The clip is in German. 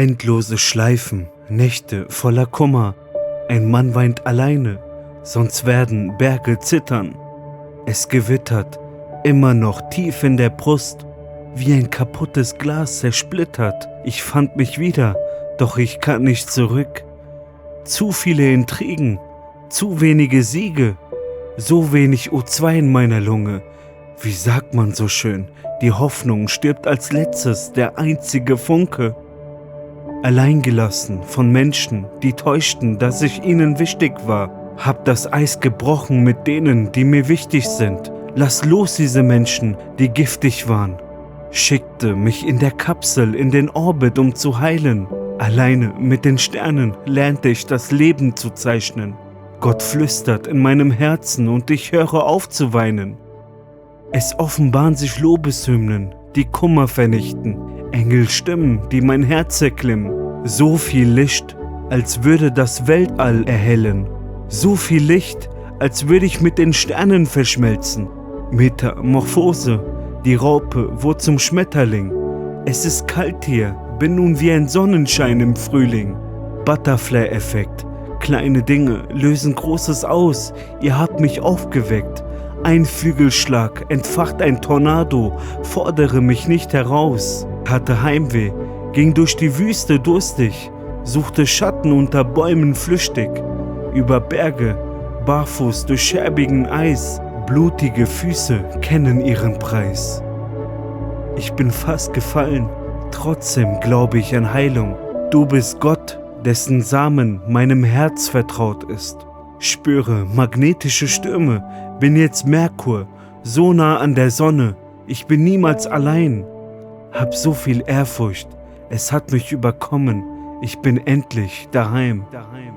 Endlose Schleifen, Nächte voller Kummer. Ein Mann weint alleine, sonst werden Berge zittern. Es gewittert, immer noch tief in der Brust, wie ein kaputtes Glas zersplittert. Ich fand mich wieder, doch ich kann nicht zurück. Zu viele Intrigen, zu wenige Siege, so wenig O2 in meiner Lunge. Wie sagt man so schön, die Hoffnung stirbt als letztes, der einzige Funke. Alleingelassen von Menschen, die täuschten, dass ich ihnen wichtig war. Hab das Eis gebrochen mit denen, die mir wichtig sind. Lass los diese Menschen, die giftig waren. Schickte mich in der Kapsel in den Orbit, um zu heilen. Alleine mit den Sternen lernte ich das Leben zu zeichnen. Gott flüstert in meinem Herzen und ich höre auf zu weinen. Es offenbaren sich Lobeshymnen, die Kummer vernichten, Engelstimmen, die mein Herz erklimmen. So viel Licht, als würde das Weltall erhellen. So viel Licht, als würde ich mit den Sternen verschmelzen. Metamorphose, die Raupe wurde zum Schmetterling. Es ist kalt hier, bin nun wie ein Sonnenschein im Frühling. Butterfly-Effekt, kleine Dinge lösen Großes aus. Ihr habt mich aufgeweckt. Ein Flügelschlag entfacht ein Tornado, fordere mich nicht heraus. Hatte Heimweh, ging durch die Wüste durstig, suchte Schatten unter Bäumen flüchtig, über Berge, barfuß durch scherbigen Eis, blutige Füße kennen ihren Preis. Ich bin fast gefallen, trotzdem glaube ich an Heilung. Du bist Gott, dessen Samen meinem Herz vertraut ist. Spüre magnetische Stürme, bin jetzt Merkur, so nah an der Sonne, ich bin niemals allein. Hab so viel Ehrfurcht, es hat mich überkommen, ich bin endlich daheim. daheim.